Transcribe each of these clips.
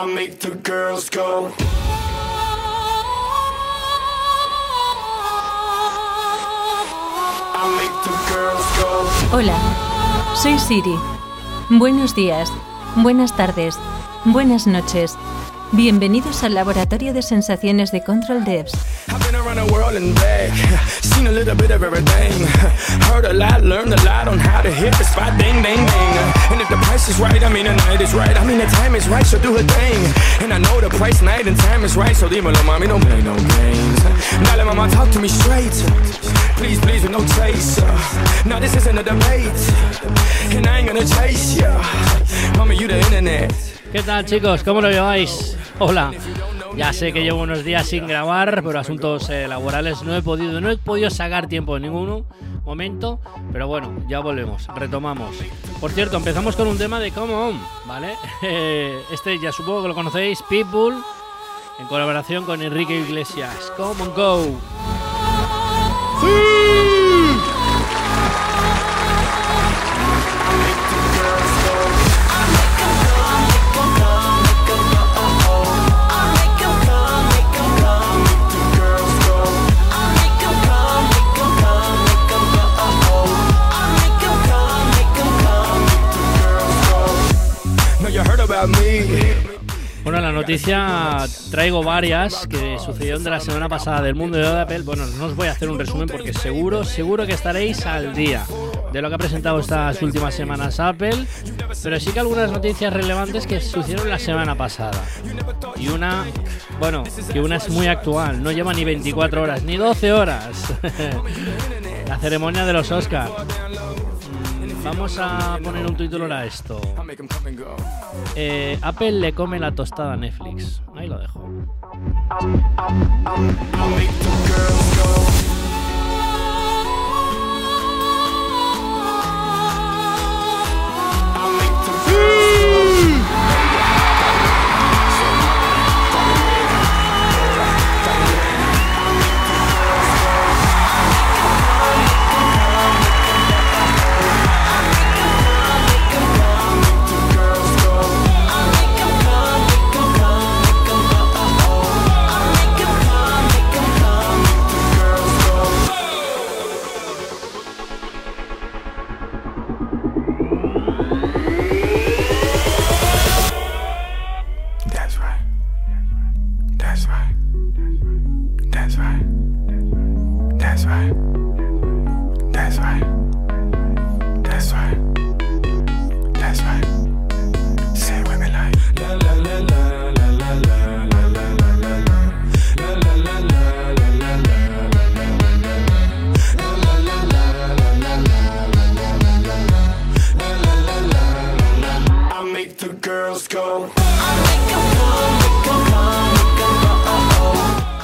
I make the girls go. Hola, soy Siri. Buenos días, buenas tardes, buenas noches. Bienvenidos al Laboratorio de Sensaciones de Control Devs. Please, please, with no chaser. No, this isn't a debate. And ain't gonna chase you the internet. ¿Qué tal, chicos? ¿Cómo lo lleváis? Hola. Ya sé que llevo unos días sin grabar, pero asuntos eh, laborales no he podido, no he podido sacar tiempo en ningún momento, pero bueno, ya volvemos, retomamos. Por cierto, empezamos con un tema de Come On, ¿vale? Este ya supongo que lo conocéis, People, en colaboración con Enrique Iglesias. Come On Go. Bueno, la noticia traigo varias que sucedieron de la semana pasada del mundo de Apple. Bueno, no os voy a hacer un resumen porque seguro, seguro que estaréis al día de lo que ha presentado estas últimas semanas Apple, pero sí que algunas noticias relevantes que sucedieron la semana pasada. Y una, bueno, que una es muy actual, no lleva ni 24 horas, ni 12 horas. la ceremonia de los Oscars. Vamos a poner un título a esto. 'em come and go. Eh, Apple le come la tostada a Netflix. Ahí lo dejo.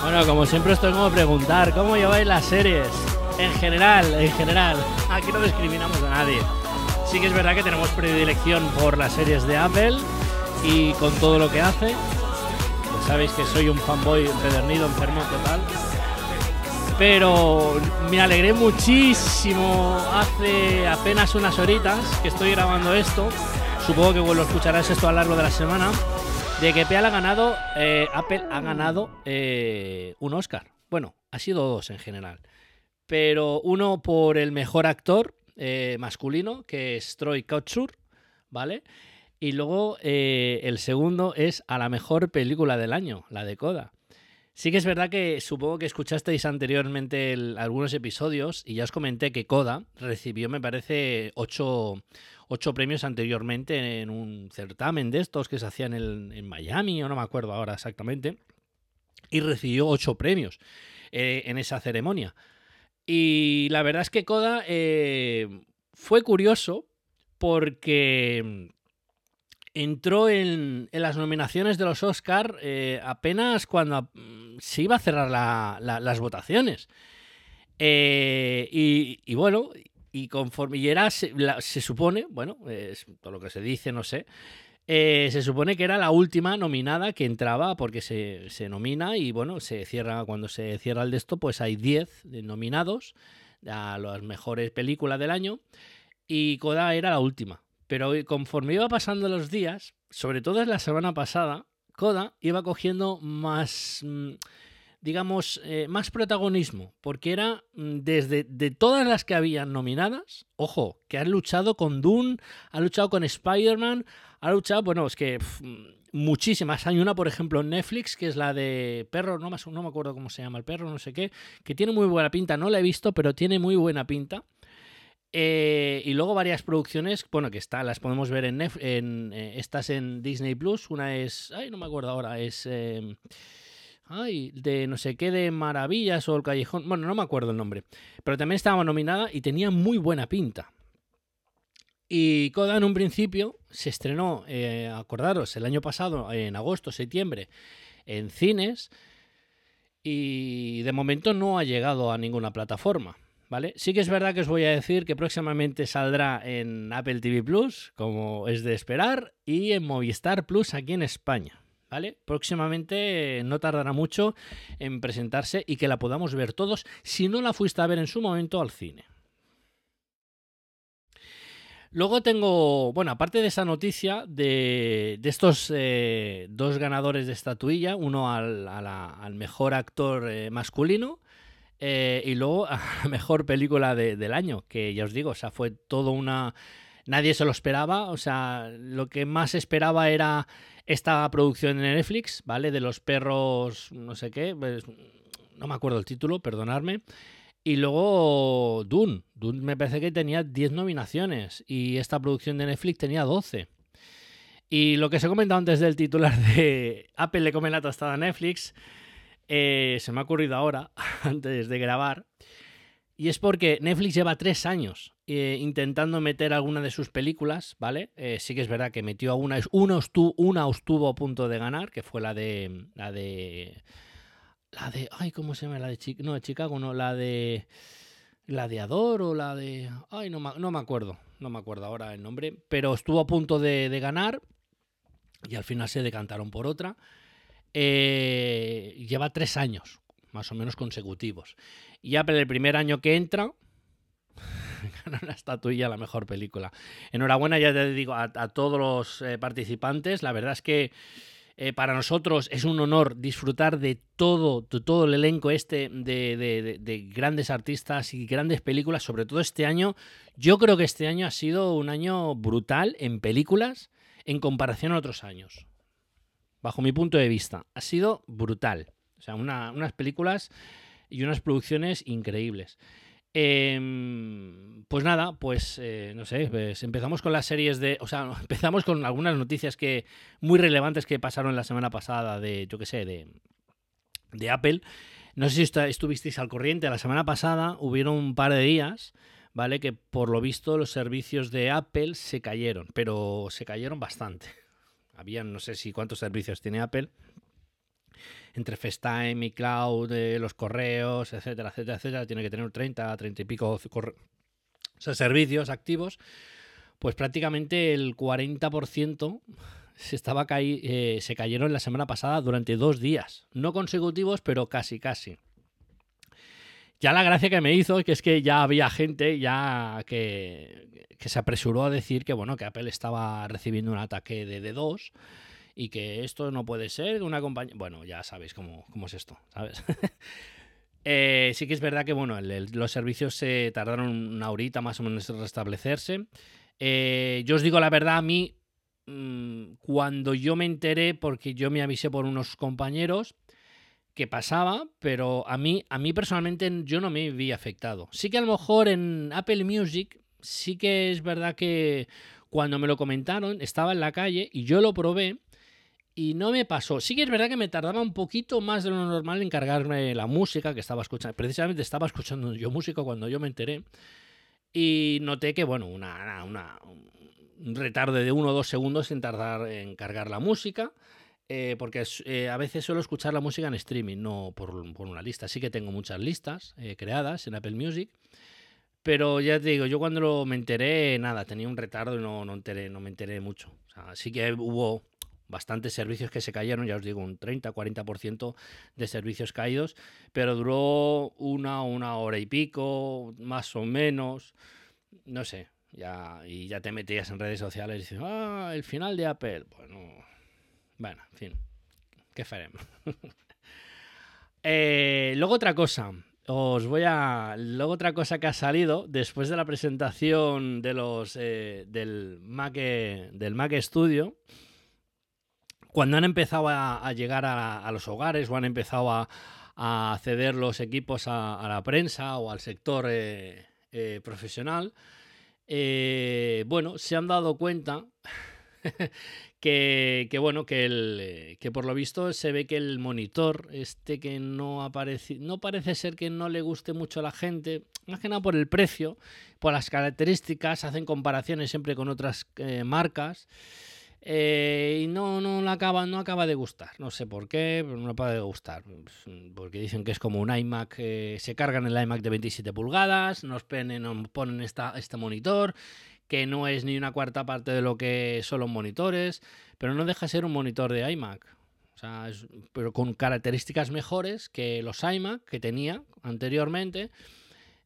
Bueno, como siempre tengo que preguntar, ¿cómo lleváis las series? En general, en general. Aquí no discriminamos a nadie. Sí que es verdad que tenemos predilección por las series de Apple y con todo lo que hace. Sabéis que soy un fanboy empedernido, enfermo total. Pero me alegré muchísimo hace apenas unas horitas que estoy grabando esto. Supongo que lo escucharás esto a lo largo de la semana. De que Apple ha ganado, eh, Apple ha ganado eh, un Oscar. Bueno, ha sido dos en general. Pero uno por el mejor actor eh, masculino, que es Troy Kotsur, ¿vale? Y luego eh, el segundo es a la mejor película del año, la de Coda. Sí que es verdad que supongo que escuchasteis anteriormente algunos episodios y ya os comenté que Coda recibió, me parece, ocho, ocho premios anteriormente en un certamen de estos que se hacían en, en Miami, o no me acuerdo ahora exactamente, y recibió ocho premios eh, en esa ceremonia. Y la verdad es que Coda eh, fue curioso porque entró en, en las nominaciones de los Oscar eh, apenas cuando mm, se iba a cerrar la- la- las votaciones. Y bueno, y conforme y era, se, supone, bueno, es todo lo que se dice, no sé, eh, se supone que era la última nominada que entraba porque se, se nomina y bueno, se cierra, cuando se cierra el de pues hay 10 nominados a las mejores películas del año y Coda era la última. Pero conforme iba pasando los días, sobre todo en la semana pasada, Coda iba cogiendo más, mm, digamos, eh, más protagonismo, porque era mm, desde de todas las que habían nominadas, ojo, que han luchado con Dune, ha luchado con Spider-Man, ha luchado, bueno, es que muchísimas. Hay una, por ejemplo, en Netflix, que es la de Perro, no me, acuerdo cómo se llama el perro, no sé qué, que tiene muy buena pinta, no la he visto, pero tiene muy buena pinta. Eh, y luego varias producciones, bueno, que está, las podemos ver en, Nef- en eh, estas en Disney Plus. Una es, ay, no me acuerdo ahora, es, eh, ay, de no sé qué de Maravillas o el Callejón, bueno, no me acuerdo el nombre, pero también estaba nominada y tenía muy buena pinta. Y Coda en un principio se estrenó, eh, acordaros, el año pasado, en agosto, septiembre, en cines y de momento no ha llegado a ninguna plataforma. ¿Vale? Sí que es verdad que os voy a decir que próximamente saldrá en Apple TV Plus, como es de esperar, y en Movistar Plus aquí en España. ¿Vale? Próximamente eh, no tardará mucho en presentarse y que la podamos ver todos si no la fuiste a ver en su momento al cine. Luego tengo, bueno, aparte de esa noticia de, de estos eh, dos ganadores de estatuilla, uno al, al mejor actor eh, masculino y luego a la mejor película de- del año, que ya os digo, o sea, fue todo una... Nadie se lo esperaba, o sea, lo que más esperaba era esta producción de Netflix, ¿vale? De los perros, no sé qué, pues, no me acuerdo el título, perdonadme. Y luego Dune. Dune me parece que tenía 10 nominaciones y esta producción de Netflix tenía 12. Y lo que os he comentado antes del titular de Apple le come la tostada a Netflix, eh, se me ha ocurrido ahora, antes de grabar. Y es porque Netflix lleva tres años eh, intentando meter alguna de sus películas, ¿vale? Eh, sí que es verdad que metió a una, una, estuvo, una estuvo a punto de ganar, que fue la de. La de. La de. Ay, ¿cómo se llama? La de Chicago. No, de Chicago, no, la de. La de Ador o la de. Ay, no, no me acuerdo. No me acuerdo ahora el nombre. Pero estuvo a punto de, ganar. Y al final se decantaron por otra. Eh, lleva tres años, más o menos consecutivos. Y Apple, el primer año que entra, la estatuilla la mejor película. Enhorabuena, ya te digo, a, todos los eh, participantes. La verdad es que eh, para nosotros es un honor disfrutar de todo, todo el elenco este de, de- de- de grandes artistas y grandes películas, sobre todo este año. Yo creo que este año ha sido un año brutal en películas en comparación a otros años. Bajo mi punto de vista, ha sido brutal. O sea, una- unas películas y unas producciones increíbles. Em, pues nada, pues eh, no sé, pues empezamos con las series de, o sea, empezamos con algunas noticias que muy relevantes que pasaron la semana pasada de, yo qué sé, de, de Apple. No sé si estuvisteis al corriente, la semana pasada hubieron un par de días, ¿vale? Que por lo visto los servicios de Apple se cayeron, pero se cayeron bastante. Habían, no sé si cuántos servicios tiene Apple, entre FaceTime y Cloud, eh, los correos, etcétera, etcétera, etcétera, tiene que tener 30, 30 y pico servicios activos, pues prácticamente el 40% se, estaba eh, se cayeron la semana pasada durante dos días. No consecutivos, pero casi, casi. Ya la gracia que me hizo que es que ya había gente ya que, que se apresuró a decir que bueno, que Apple estaba recibiendo un ataque de D2 y que esto no puede ser una compañía. Bueno, ya sabéis cómo, cómo es esto, ¿sabes? Eh, sí que es verdad que bueno, los servicios se tardaron una horita más o menos en restablecerse. Eh, yo os digo la verdad, a mí, mm, cuando yo me enteré, porque yo me avisé por unos compañeros que pasaba, pero a mí, a mí personalmente yo no me vi afectado. Sí que a lo mejor en Apple Music, sí que es verdad que cuando me lo comentaron, estaba en la calle y yo lo probé y no me pasó. Sí que es verdad que me tardaba un poquito más de lo normal en cargarme la música que estaba escuchando. Precisamente estaba escuchando yo música cuando yo me enteré. Y noté que, bueno, una, una- un retardo de uno o dos segundos en tardar en cargar la música. eh, porque eh, a veces suelo escuchar la música en streaming, no por, por una lista. Sí que tengo muchas listas eh, creadas en Apple Music. Pero ya te digo, yo cuando lo- me enteré, nada, tenía un retardo y no, no, enteré, no me enteré mucho. O sea, sí que hubo bastantes servicios que se cayeron, ya os digo, un 30-40% de servicios caídos, pero duró una, una hora y pico, más o menos, no sé, ya, y ya te metías en redes sociales y dices, ah, el final de Apple, bueno, bueno, en fin. ¿Qué faremos? Eh, luego otra cosa. Os voy a. Luego otra cosa que ha salido después de la presentación de los eh, del Mac del Mac Studio. Cuando han empezado a, llegar a, los hogares o han empezado a, ceder los equipos a, la prensa o al sector eh, profesional, bueno, se han dado cuenta que, bueno, que, por lo visto se ve que el monitor, este que no aparece, no parece ser que no le guste mucho a la gente, más que nada por el precio, por las características, hacen comparaciones siempre con otras eh, marcas. Eh, y no, no, acaba, no acaba de gustar. No sé por qué, pero no acaba de gustar. Porque dicen que es como un iMac, eh, se cargan el iMac de 27 pulgadas, nos nos ponen este monitor que no es ni una cuarta parte de lo que son los monitores, pero no deja de ser un monitor de iMac. O sea, pero con características mejores que los iMac que tenía anteriormente,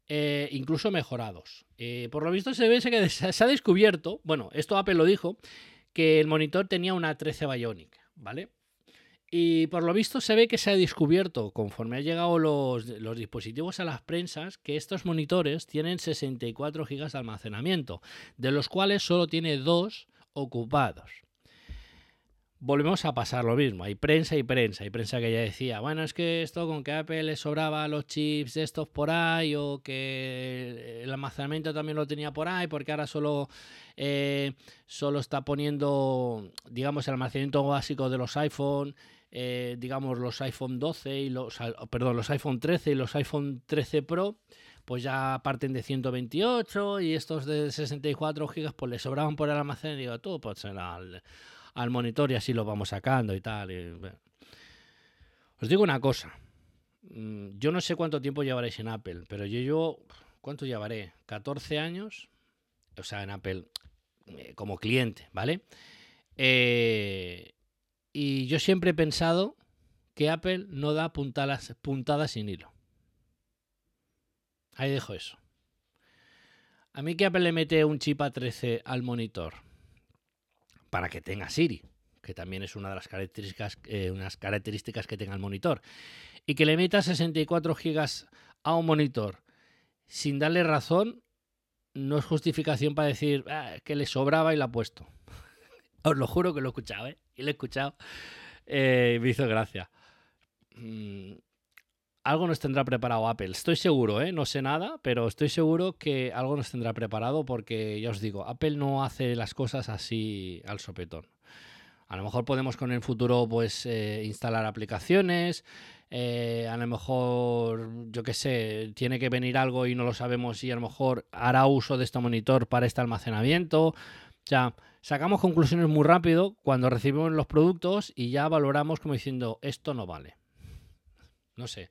eh, incluso mejorados. Por lo visto se ve que se ha descubierto, bueno, esto Apple lo dijo, que el monitor tenía una 13 Bionic, ¿vale? Y por lo visto se ve que se ha descubierto, conforme han llegado los, dispositivos a las prensas, que estos monitores tienen 64 GB de almacenamiento, de los cuales solo tiene dos ocupados. Volvemos a pasar lo mismo, hay prensa y prensa, hay prensa que ya decía, bueno, es que esto con que Apple le sobraba los chips de estos por ahí o que el almacenamiento también lo tenía por ahí porque ahora solo, eh, solo está poniendo, digamos, el almacenamiento básico de los iPhone eh, digamos, los iPhone 12 y los, perdón, los iPhone 13 y los iPhone 13 Pro, pues ya parten de 128 y estos de 64 GB pues le sobraban por el almacén y digo, todo pues al, al monitor y así lo vamos sacando y tal. Os digo una cosa, mm, yo no sé cuánto tiempo llevaréis en Apple, pero yo ¿cuánto llevaré? 14 años, o sea, en Apple eh, como cliente, ¿vale? Eh, y yo siempre he pensado que Apple no da puntadas, puntadas sin hilo. Ahí dejo eso. A mí que Apple le mete un chip A13 al monitor para que tenga Siri, que también es una de las características, eh, unas características que tenga el monitor, y que le meta 64 GB a un monitor sin darle razón, no es justificación para decir ah, que le sobraba y la ha puesto. Os lo juro que lo he escuchado, ¿eh? Y lo he escuchado. Eh, me hizo gracia. Algo nos tendrá preparado Apple. Estoy seguro, ¿eh? No sé nada, pero estoy seguro que algo nos tendrá preparado porque, ya os digo, Apple no hace las cosas así al sopetón. A lo mejor podemos con el futuro pues eh, instalar aplicaciones, eh, a lo mejor, yo qué sé, tiene que venir algo y no lo sabemos y a lo mejor hará uso de este monitor para este almacenamiento. Ya, sacamos conclusiones muy rápido cuando recibimos los productos y ya valoramos como diciendo, esto no vale. No sé.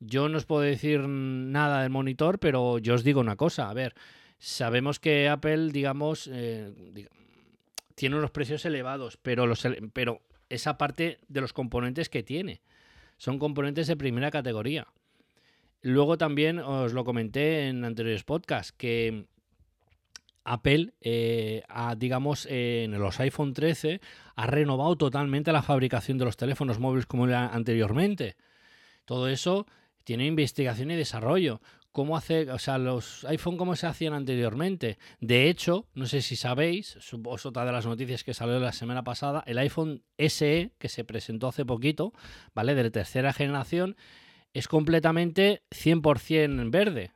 Yo no os puedo decir nada del monitor, pero yo os digo una cosa. A ver, sabemos que Apple, digamos, eh, tiene unos precios elevados, pero, los, pero esa parte de los componentes que tiene son componentes de primera categoría. Luego también os lo comenté en anteriores podcasts, que Apple, eh, digamos, en los iPhone 13 ha renovado totalmente la fabricación de los teléfonos móviles como era anteriormente. Todo eso tiene investigación y desarrollo. ¿Cómo hace, o sea, los iPhone cómo se hacían anteriormente? De hecho, no sé si sabéis, es otra de las noticias que salió la semana pasada, el iPhone SE que se presentó hace poquito, ¿vale? De tercera generación, es completamente 100% verde.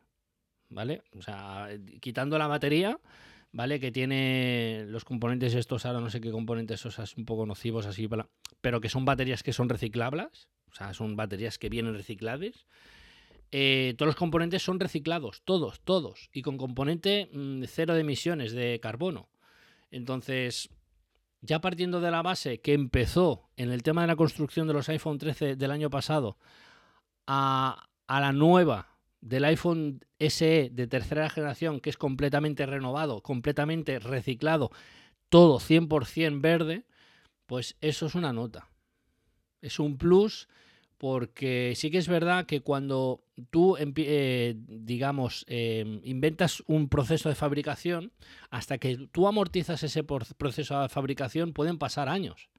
¿vale? O sea, quitando la batería, ¿vale? Que tiene los componentes estos, ahora no sé qué componentes son un poco nocivos así, pero que son baterías que son reciclables, o sea, son baterías que vienen reciclables. Eh, todos los componentes son reciclados, todos, todos, y con componente mm, cero de emisiones de carbono. Entonces, ya partiendo de la base que empezó en el tema de la construcción de los iPhone 13 del año pasado a, a la nueva del iPhone SE de tercera generación, que es completamente renovado, completamente reciclado, todo 100% verde, pues eso es una nota. Es un plus porque sí que es verdad que cuando tú, eh, digamos, em, inventas un proceso de fabricación, hasta que tú amortizas ese proceso de fabricación pueden pasar años.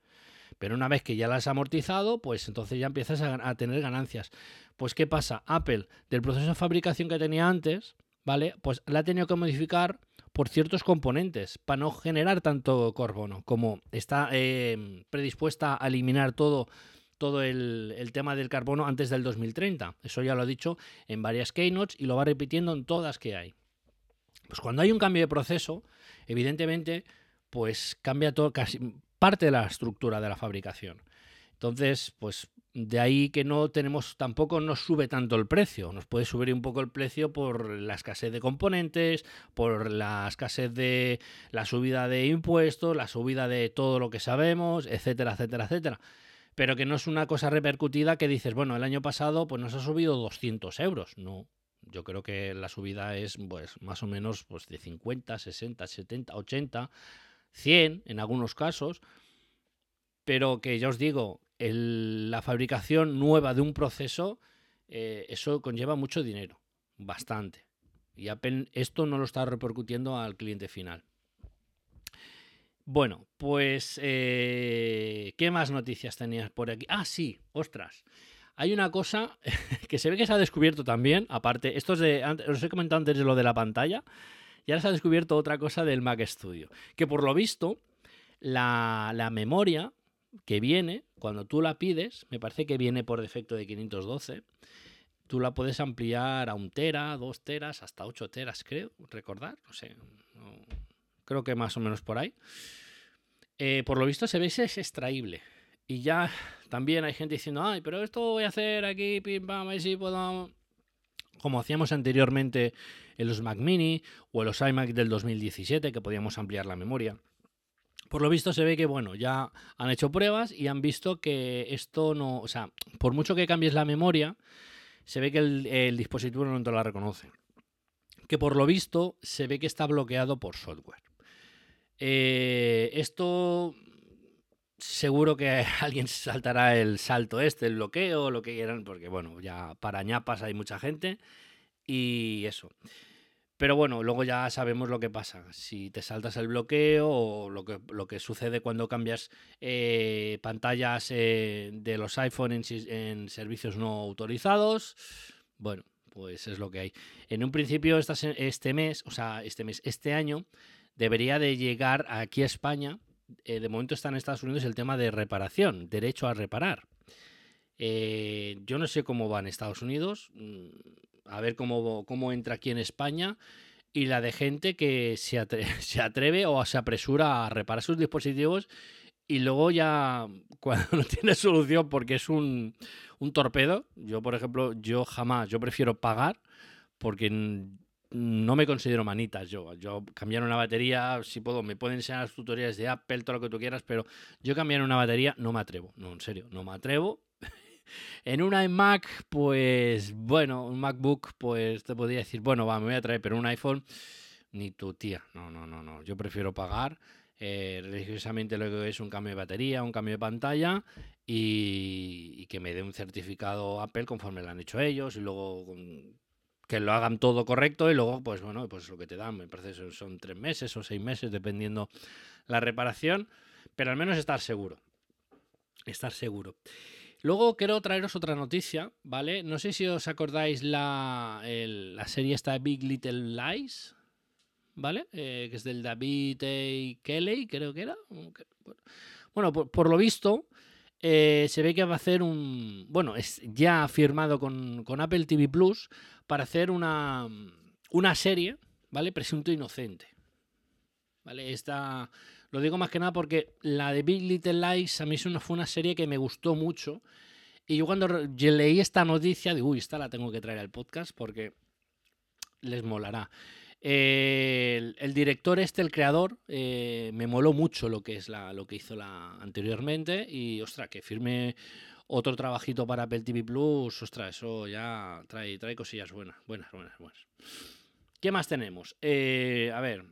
Pero una vez que ya las has amortizado, pues entonces ya empiezas a, a tener ganancias. Pues ¿qué pasa? Apple, del proceso de fabricación que tenía antes, ¿vale? Pues la ha tenido que modificar por ciertos componentes para no generar tanto carbono. Como está eh, predispuesta a eliminar todo, todo el, el, tema del carbono antes del 2030. Eso ya lo ha dicho en varias keynotes y lo va repitiendo en todas que hay. Pues cuando hay un cambio de proceso, evidentemente, pues cambia todo, casi parte de la estructura de la fabricación. Entonces, pues de ahí que no tenemos, tampoco nos sube tanto el precio. Nos puede subir un poco el precio por la escasez de componentes, por la escasez de la subida de impuestos, la subida de todo lo que sabemos, etcétera, etcétera, etcétera. Pero que no es una cosa repercutida que dices, bueno, el año pasado pues nos ha subido 200 euros. No, yo creo que la subida es pues más o menos pues, de 50, 60, 70, 80, 100 en algunos casos. Pero que ya os digo, la fabricación nueva de un proceso, eh, eso conlleva mucho dinero, bastante. Y esto no lo está repercutiendo al cliente final. Bueno, pues, eh, ¿qué más noticias tenías por aquí? Ah, sí, ostras. Hay una cosa que se ve que se ha descubierto también, aparte, esto es de, os he comentado antes de lo de la pantalla, y ahora se ha descubierto otra cosa del Mac Studio, que por lo visto la, la memoria que viene, cuando tú la pides, me parece que viene por defecto de 512, tú la puedes ampliar a un tera, dos teras, hasta 8 teras, creo, recordar, no sé, creo que más o menos por ahí. Eh, por lo visto se ve es extraíble. Y ya también hay gente diciendo, ay, pero esto voy a hacer aquí, pim, pam, a ver si puedo... Como hacíamos anteriormente en los Mac Mini o en los iMac del 2017, que podíamos ampliar la memoria. Por lo visto se ve que, bueno, ya han hecho pruebas y han visto que esto no, o sea, por mucho que cambies la memoria, se ve que el, dispositivo no te la reconoce. Que por lo visto se ve que está bloqueado por software. Eh, esto seguro que alguien saltará el salto este, el bloqueo, lo que quieran, porque bueno, ya para ñapas hay mucha gente y eso. Pero bueno, luego ya sabemos lo que pasa. Si te saltas el bloqueo o lo que, sucede cuando cambias eh, pantallas eh, de los iPhone en, servicios no autorizados. Bueno, pues es lo que hay. En un principio este mes, o sea, este mes, este año, debería de llegar aquí a España. Eh, de momento está en Estados Unidos el tema de reparación, derecho a reparar. Yo no sé cómo va en Estados Unidos a ver cómo, cómo entra aquí en España y la de gente que se atreve, se atreve o se apresura a reparar sus dispositivos y luego ya cuando no tiene solución porque es un, un, torpedo, yo por ejemplo, yo jamás, yo prefiero pagar porque no me considero manitas yo. Yo cambiar una batería, si puedo, me pueden enseñar las tutoriales de Apple, todo lo que tú quieras, pero yo cambiar una batería no me atrevo, no, en serio, no me atrevo en un iMac, pues bueno, un MacBook, pues te podría decir, bueno, va, me voy a traer, pero un iPhone, ni tu tía. No, no, no, no. Yo prefiero pagar eh, religiosamente lo que es un cambio de batería, un cambio de pantalla y, que me dé un certificado Apple conforme lo han hecho ellos y luego que lo hagan todo correcto y luego, pues bueno, pues lo que te dan, me parece son tres meses o seis meses, dependiendo la reparación, pero al menos estar seguro. Estar seguro. Luego quiero traeros otra noticia, ¿vale? No sé si os acordáis la, la serie esta Big Little Lies, ¿vale? Eh, que es del David A. Kelly, creo que era. Bueno, por, por lo visto, eh, se ve que va a hacer un. Bueno, es ya firmado con, con Apple TV Plus para hacer una, una serie, ¿vale? Presunto inocente. ¿Vale? Esta lo digo más que nada porque la de Big Little Lies a mí fue una serie que me gustó mucho. Y yo cuando leí esta noticia, digo, uy, esta la tengo que traer al podcast porque les molará. Eh, el, director este, el creador, eh, me moló mucho lo que es la, lo que hizo la anteriormente y ostras, que firme otro trabajito para Apple TV Plus, ostras, eso ya trae, trae cosillas buenas, buenas, buenas, buenas. ¿Qué más tenemos? Eh, a ver.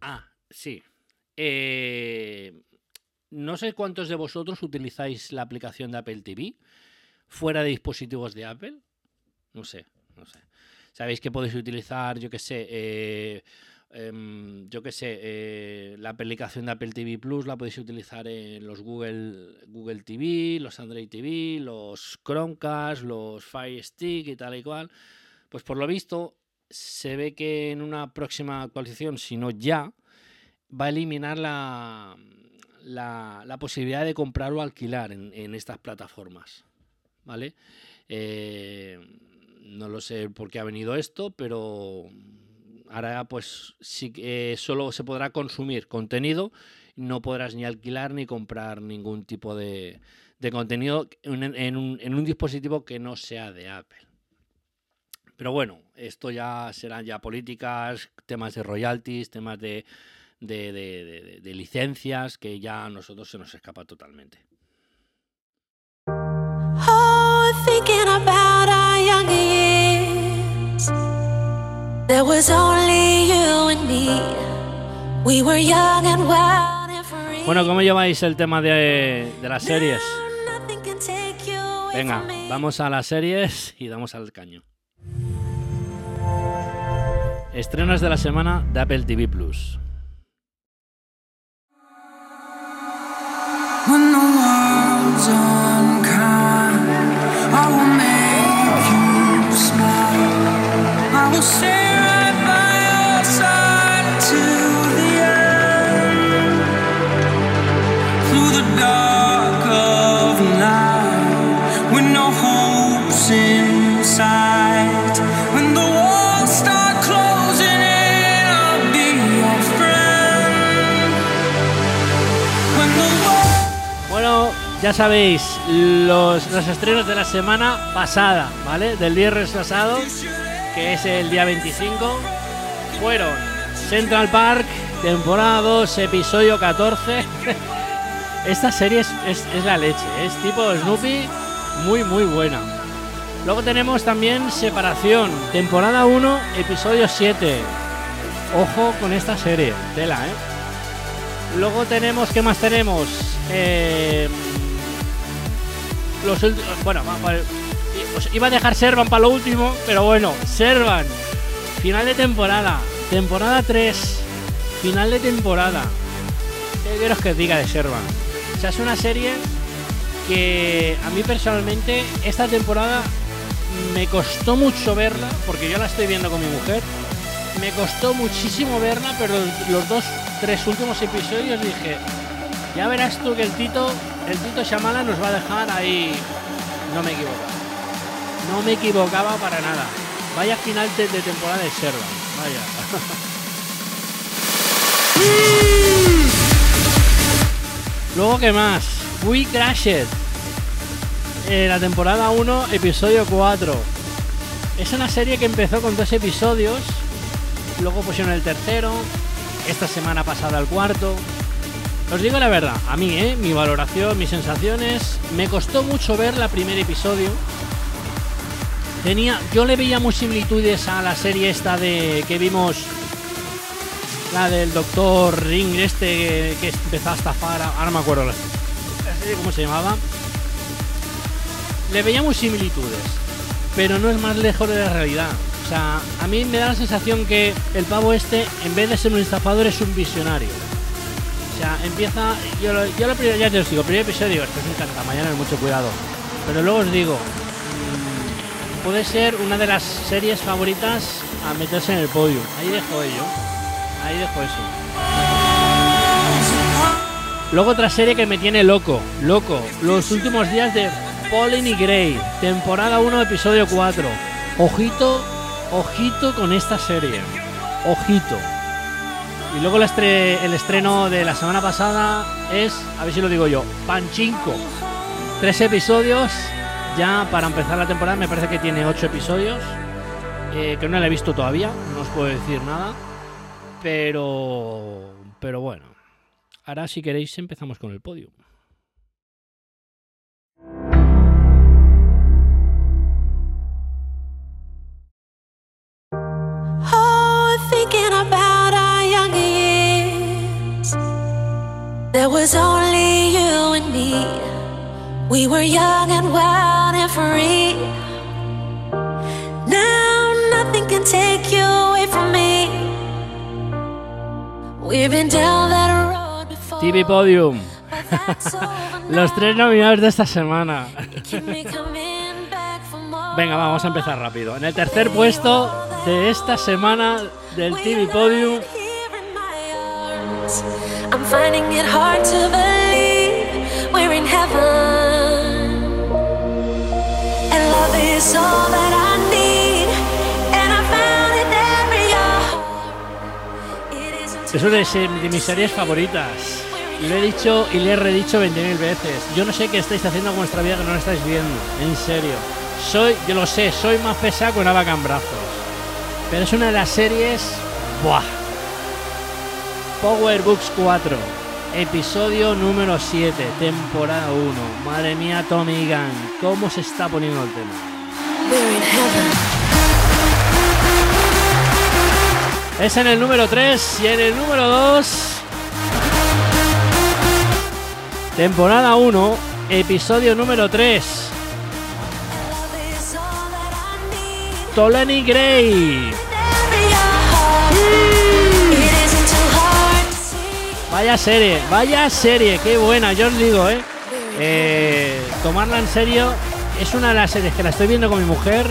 Ah, sí. Eh, no sé cuántos de vosotros utilizáis la aplicación de Apple TV fuera de dispositivos de Apple. No sé, no sé. Sabéis que podéis utilizar, yo qué sé, eh, em, yo qué sé, eh, la aplicación de Apple TV Plus la podéis utilizar en los Google, Google TV, los Android TV, los Chromecast, los Fire Stick y tal y cual. Pues por lo visto, se ve que en una próxima actualización, si no ya, va a eliminar la, la, la posibilidad de comprar o alquilar en, estas plataformas. ¿Vale? Eh, no lo sé por qué ha venido esto, pero ahora pues sí que eh, solo se podrá consumir contenido, no podrás ni alquilar ni comprar ningún tipo de, de contenido en, en un, en un dispositivo que no sea de Apple. Pero bueno, esto ya serán ya políticas, temas de royalties, temas de, de, de- de- de licencias que ya a nosotros se nos escapa totalmente. Oh, thinking about our younger years. There was only you and me. We were young and wild and free. Bueno, ¿cómo lleváis el tema de, de las series? Venga, vamos a las series y damos al caño. Estrenos de la semana de Apple TV Plus. i will make you say sabéis, los, los estrenos de la semana pasada, ¿vale? Del viernes pasado, que es el día 25, fueron Central Park, temporada 2, episodio 14. Esta serie es, es- es la leche, es tipo Snoopy, muy, muy buena. Luego tenemos también Separación, temporada 1, episodio 7. Ojo con esta serie, tela, ¿eh? Luego tenemos, ¿qué más tenemos? Eh, los ulti- bueno, os iba a dejar Servan para lo último, pero bueno, Servan, final de temporada, temporada 3, final de temporada. ¿Qué queros que os diga de Servan? O sea, es una serie que a mí personalmente esta temporada me costó mucho verla, porque yo la estoy viendo con mi mujer. Me costó muchísimo verla, pero los dos, tres últimos episodios dije, ya verás tú que el Tito, el Tito Shamala nos va a dejar ahí. No me equivocaba. No me equivocaba para nada. Vaya final de, temporada de Serva. Vaya. Luego, ¿qué más? We Crashed. Eh, la temporada 1, episodio 4. Es una serie que empezó con dos episodios. Luego pusieron el tercero. Esta semana pasada el cuarto. Os digo la verdad, a mí, ¿eh? mi valoración, mis sensaciones, me costó mucho ver la primer episodio. Tenía, yo le veía muy similitudes a la serie esta de que vimos, la del Doctor Ring este que, empezó a estafar, ahora me acuerdo la serie cómo se llamaba. Le veía muy similitudes, pero no es más lejos de la realidad. O sea, a mí me da la sensación que el pavo este, en vez de ser un estafador, es un visionario. Sea, empieza. Yo, lo, yo lo primero, ya te os digo, primer episodio, esto es un canta mañana, mucho cuidado. Pero luego os digo, mm, puede ser una de las series favoritas a meterse en el podio. Ahí dejo ello. Ahí dejo eso. Luego otra serie que me tiene loco, loco. Los últimos días de Pauline y Grey, temporada 1, episodio 4. Ojito, ojito con esta serie. Ojito. Y luego el, estre- el estreno de la semana pasada es, a ver si lo digo yo, Panchinko. Tres episodios, ya para empezar la temporada, me parece que tiene ocho episodios, eh, que no la he visto todavía, no os puedo decir nada, pero, pero bueno. Ahora si queréis empezamos con el podio. There was only you and me. We were young and wild and free. Now nothing can take you away from me. We've been down that road before. TV Podium. Los tres nominados de esta semana. Venga, vamos a empezar rápido. En el tercer puesto de esta semana del TV Podium, es una de se- de mis series favoritas. Lo he dicho y le he redicho 20.000 veces. Yo no sé qué estáis haciendo con vuestra vida que no lo estáis viendo. En serio. Soy, yo lo sé, soy más pesado que una vaca en brazos. Pero es una de las series. ¡Buah! Power Books 4. Episodio número 7, temporada 1. Madre mía, Tommy Gunn, ¿cómo se está poniendo el tema? Es en el número 3 y en el número 2. Temporada 1, episodio número 3. Love is all that I need. Tolani Gray. Vaya serie, vaya serie, qué buena, yo os digo, ¿eh? Eh, Tomarla en serio es una de las series que la estoy viendo con mi mujer.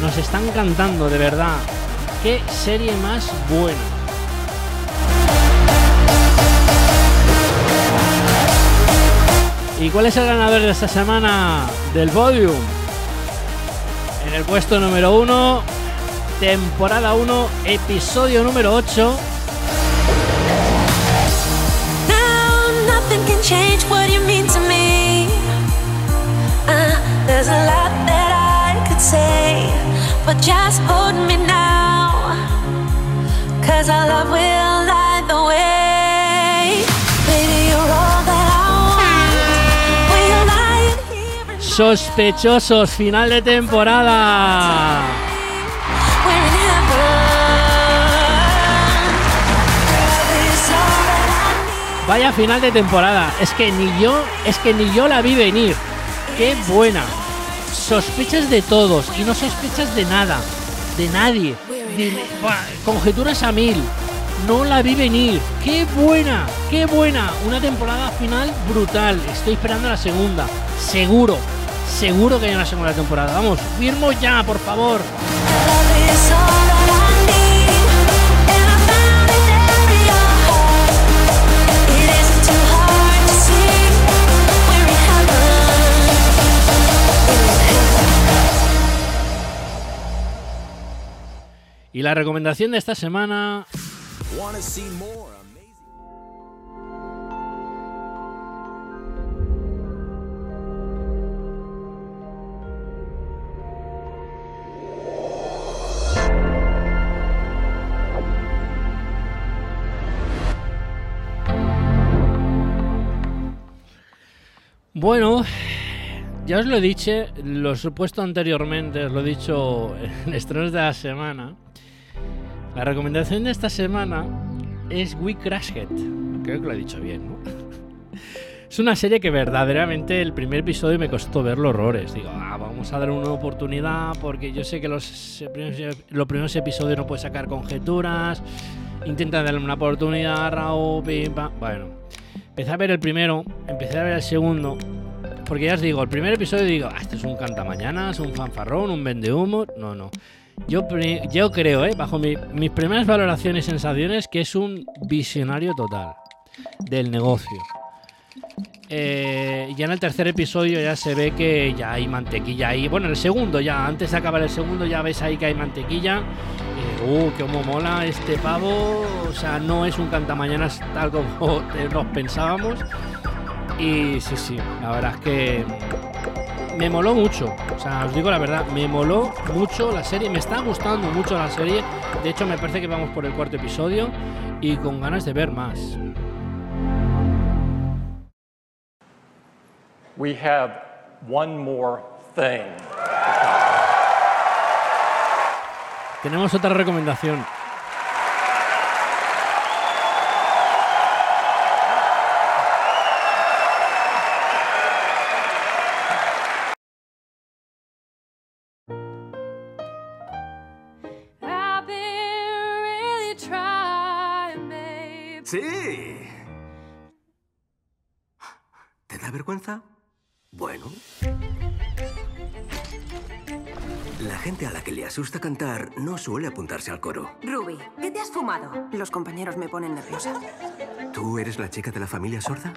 Nos está encantando, de verdad. Qué serie más buena. ¿Y cuál es el ganador de esta semana del podium? En el puesto número 1, temporada 1, episodio número 8. Change what you mean to me. Uh, there's a lot that I could say, but just hold me now. Cause our love will the way. Baby, you're all that I want. Sospechosos, final de temporada. Vaya final de temporada. Es que ni yo, es que ni yo la vi venir. Qué buena. Sospechas de todos y no sospechas de nada, de nadie. Conjeturas a mil. No la vi venir. Qué buena, qué buena. Una temporada final brutal. Estoy esperando la segunda. Seguro, seguro que hay una segunda temporada. Vamos, firmo ya, por favor. Y la recomendación de esta semana? Bueno, ya os lo he dicho, lo he puesto anteriormente, os lo he dicho en estrenos de la semana. La recomendación de esta semana es We Crash It. Creo que lo he dicho bien, ¿no? Es una serie que verdaderamente el primer episodio me costó verlo horrores. Digo, ah, vamos a dar una oportunidad porque yo sé que los, primeros- los primeros episodios no puedes sacar conjeturas. Intenta darle una oportunidad, Raúl, pim, pam. Bueno, empecé a ver el primero, empecé a ver el segundo. Porque ya os digo, el primer episodio digo, ah, este es un cantamañanas, un fanfarrón, un vendehumo. No, no. Yo, yo creo, ¿eh? bajo mi- mis primeras valoraciones y sensaciones, que es un visionario total del negocio. Eh, ya en el tercer episodio ya se ve que ya hay mantequilla ahí. Bueno, en el segundo ya, antes de acabar el segundo ya ves ahí que hay mantequilla. Eh, uh, cómo mola este pavo. O sea, no es un cantamañanas tal como nos pensábamos. Y sí, sí, la verdad es que me moló mucho. O sea, os digo la verdad, me moló mucho la serie. Me está gustando mucho la serie. De hecho, me parece que vamos por el cuarto episodio y con ganas de ver más. We have one more thing. Tenemos otra recomendación. Cantar no suele apuntarse al coro. Ruby, ¿qué te has fumado? Los compañeros me ponen nerviosa. ¿Tú eres la chica de la familia sorda?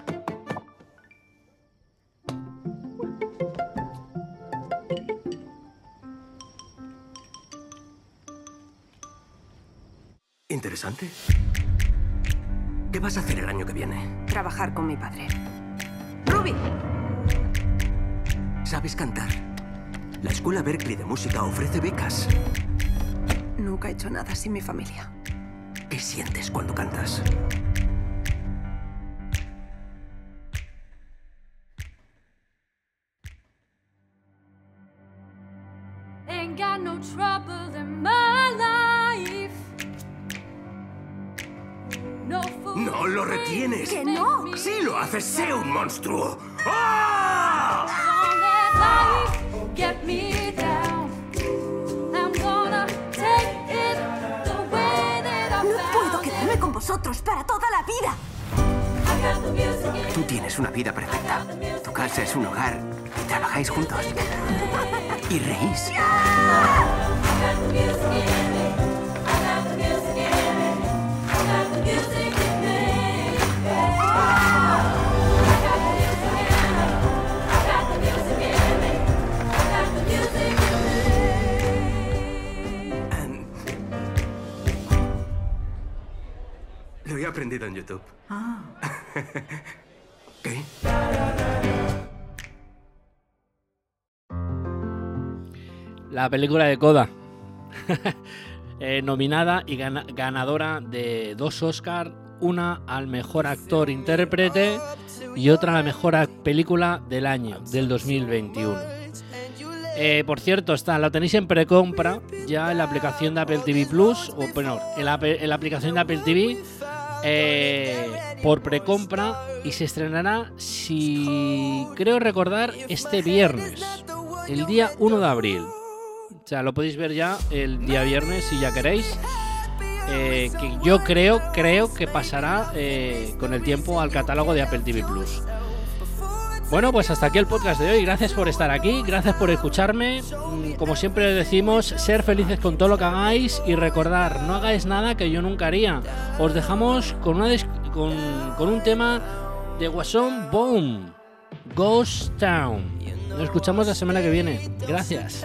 Interesante. ¿Qué vas a hacer el año que viene? Trabajar con mi padre. ¡Ruby! ¿Sabes cantar? La Escuela Berkeley de Música ofrece becas. Nunca he hecho nada sin mi familia. ¿Qué sientes cuando cantas? Ain't got no trouble in my life. No fool ¡No lo retienes! ¡Que no! ¡Sí lo haces! ¡Sé un monstruo! Para toda la vida. Tú tienes una vida perfecta. Tu casa es un hogar y trabajáis juntos. Y reís. He aprendido en YouTube. ¿Qué? La película de Coda. Eh, nominada y gana- ganadora de dos Oscar, una al mejor actor intérprete y otra a la mejor película del año, del 2021. Eh, por cierto, está, la tenéis en precompra ya en la aplicación de Apple TV Plus, o bueno, en la, ape- en la aplicación de Apple TV eh, por precompra y se estrenará, si creo recordar, este viernes, el día 1 de abril. O sea, lo podéis ver ya el día viernes si ya queréis. Eh, que yo creo, creo que pasará eh, con el tiempo al catálogo de Apple TV Plus. Bueno, pues hasta aquí el podcast de hoy. Gracias por estar aquí, gracias por escucharme. Mm, Como siempre decimos, ser felices con todo lo que hagáis y recordar, no hagáis nada que yo nunca haría. Os dejamos con, un tema de Guasón Boom, Ghost Town. Nos escuchamos la semana que viene. Gracias.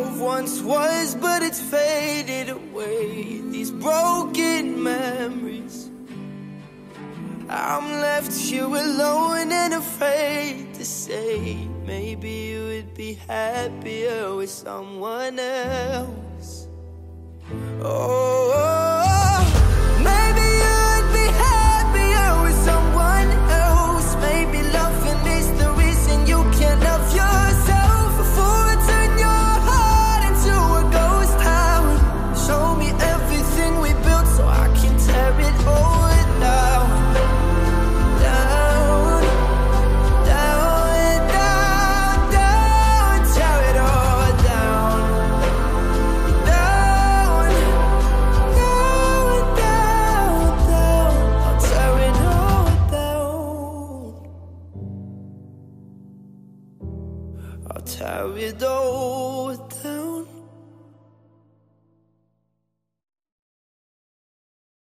love once was, but it's faded away. These broken memories. I'm left here alone and afraid to say. Maybe you would be happier with someone else. Oh,